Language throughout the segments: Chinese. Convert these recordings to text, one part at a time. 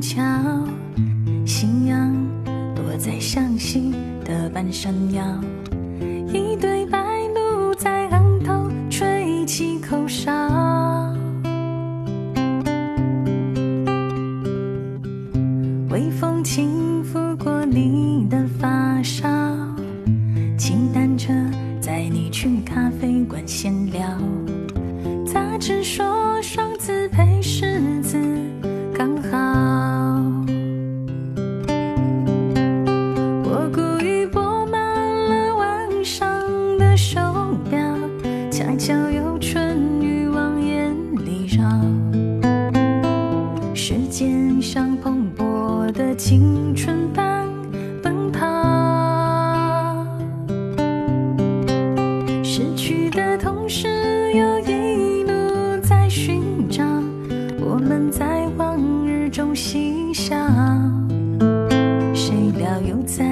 桥夕阳躲在向西的半山腰一对白鹭在岸头吹起口哨。微风轻拂过你的发梢骑单车载你去咖啡馆闲聊。杂志说双子配狮子恰巧有春雨往眼里绕。时间像蓬勃的青春般奔跑，失去的同时又一路在寻找，我们在往日中嬉笑。谁料又在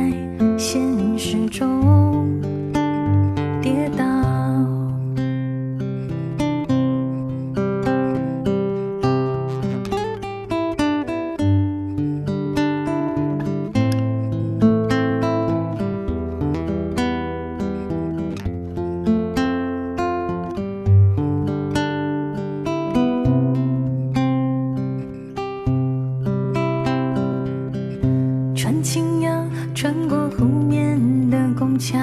拱桥，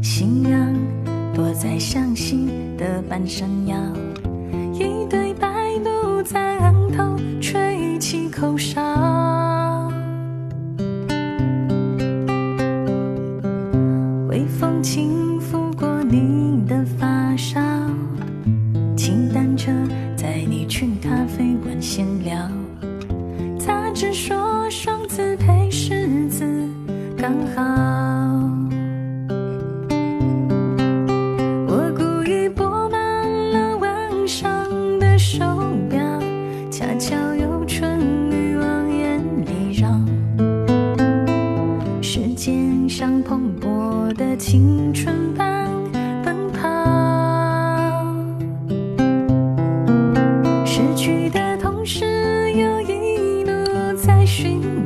夕阳躲在向西的半山腰，一对白鹭在岸头吹起口哨，微风轻拂过你的发梢，骑单车载你去咖啡馆闲聊。他只说双子配狮子刚好，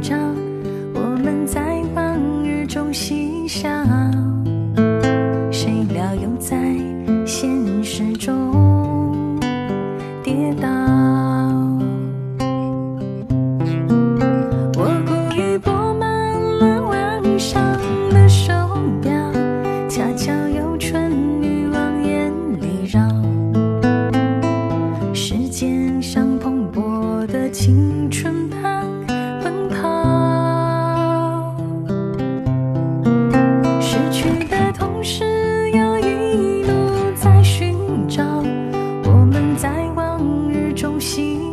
照，我们在往日中嬉笑，谁料又在现实中。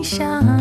像